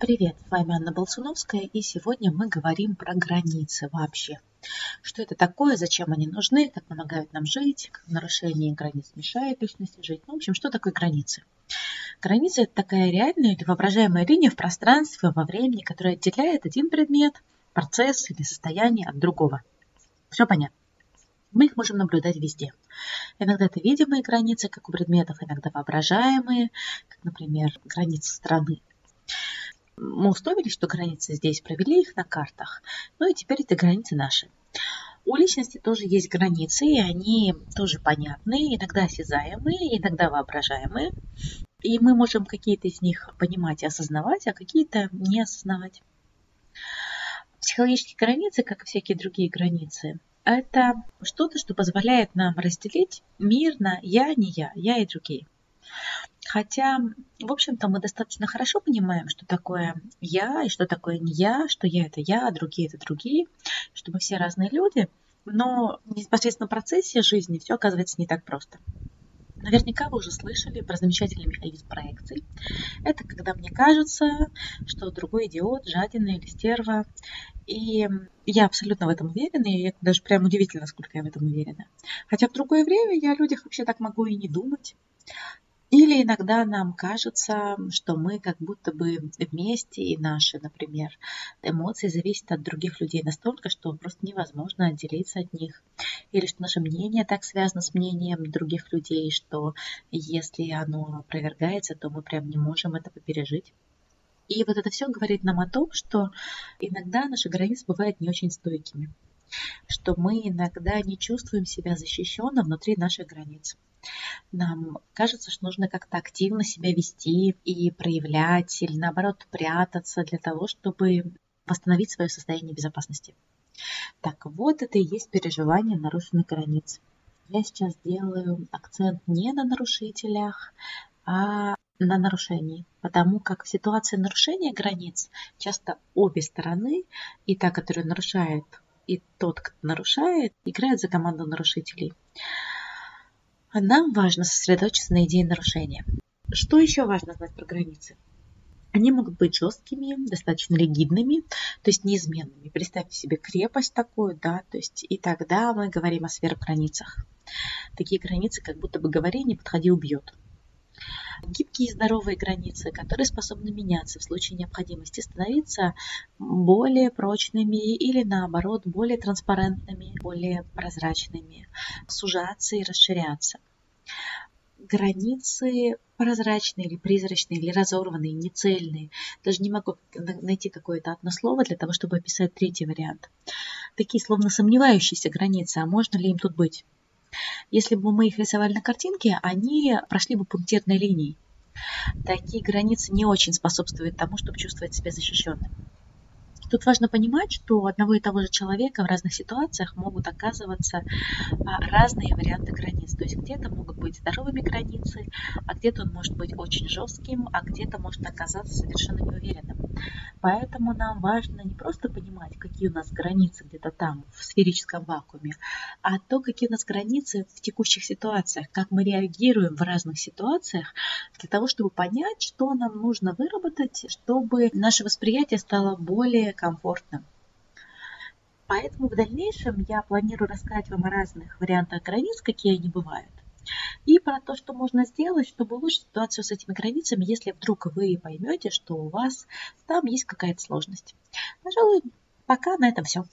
Привет, с вами Анна Болсуновская, и сегодня мы говорим про границы вообще. Что это такое, зачем они нужны, как помогают нам жить, как нарушение границ мешает личности жить. Ну, в общем, что такое границы? Граница – это такая реальная или воображаемая линия в пространстве, во времени, которая отделяет один предмет, процесс или состояние от другого. Все понятно. Мы их можем наблюдать везде. Иногда это видимые границы, как у предметов, иногда воображаемые, как, например, границы страны. Мы условились, что границы здесь, провели их на картах. Ну и теперь это границы наши. У личности тоже есть границы, и они тоже понятны, иногда осязаемые, иногда воображаемые. И мы можем какие-то из них понимать и осознавать, а какие-то не осознавать. Психологические границы, как и всякие другие границы, это что-то, что позволяет нам разделить мир на я, не я, я и другие. Хотя, в общем-то, мы достаточно хорошо понимаем, что такое я и что такое не я, что я это я, а другие это другие, что мы все разные люди, но непосредственно в процессе жизни все оказывается не так просто. Наверняка вы уже слышали про замечательный механизм проекций. Это когда мне кажется, что другой идиот, жадина или стерва. И я абсолютно в этом уверена, и это даже прям удивительно, сколько я в этом уверена. Хотя в другое время я о людях вообще так могу и не думать. Или иногда нам кажется, что мы как будто бы вместе, и наши, например, эмоции зависят от других людей настолько, что просто невозможно отделиться от них. Или что наше мнение так связано с мнением других людей, что если оно опровергается, то мы прям не можем этого пережить. И вот это все говорит нам о том, что иногда наши границы бывают не очень стойкими, что мы иногда не чувствуем себя защищенно внутри наших границ. Нам кажется, что нужно как-то активно себя вести и проявлять, или наоборот прятаться для того, чтобы восстановить свое состояние безопасности. Так вот, это и есть переживание нарушенных границ. Я сейчас делаю акцент не на нарушителях, а на нарушении, потому как в ситуации нарушения границ часто обе стороны, и та, которая нарушает, и тот, кто нарушает, играют за команду нарушителей. А нам важно сосредоточиться на идее нарушения. Что еще важно знать про границы? Они могут быть жесткими, достаточно ригидными, то есть неизменными. Представьте себе крепость такую, да, то есть и тогда мы говорим о сверхграницах. Такие границы, как будто бы говори, не подходи, убьет. Гибкие и здоровые границы, которые способны меняться в случае необходимости, становиться более прочными или наоборот более транспарентными, более прозрачными, сужаться и расширяться. Границы прозрачные или призрачные, или разорванные, нецельные. Даже не могу найти какое-то одно слово для того, чтобы описать третий вариант. Такие словно сомневающиеся границы, а можно ли им тут быть? Если бы мы их рисовали на картинке, они прошли бы пунктирной линией. Такие границы не очень способствуют тому, чтобы чувствовать себя защищенным. Тут важно понимать, что у одного и того же человека в разных ситуациях могут оказываться а, разные варианты границ. То есть где-то могут быть здоровыми границы, а где-то он может быть очень жестким, а где-то может оказаться совершенно неуверенным. Поэтому нам важно не просто понимать, какие у нас границы где-то там, в сферическом вакууме, а то, какие у нас границы в текущих ситуациях, как мы реагируем в разных ситуациях, для того, чтобы понять, что нам нужно выработать, чтобы наше восприятие стало более комфортным. Поэтому в дальнейшем я планирую рассказать вам о разных вариантах границ, какие они бывают. И про то, что можно сделать, чтобы улучшить ситуацию с этими границами, если вдруг вы поймете, что у вас там есть какая-то сложность. Пожалуй, пока на этом все.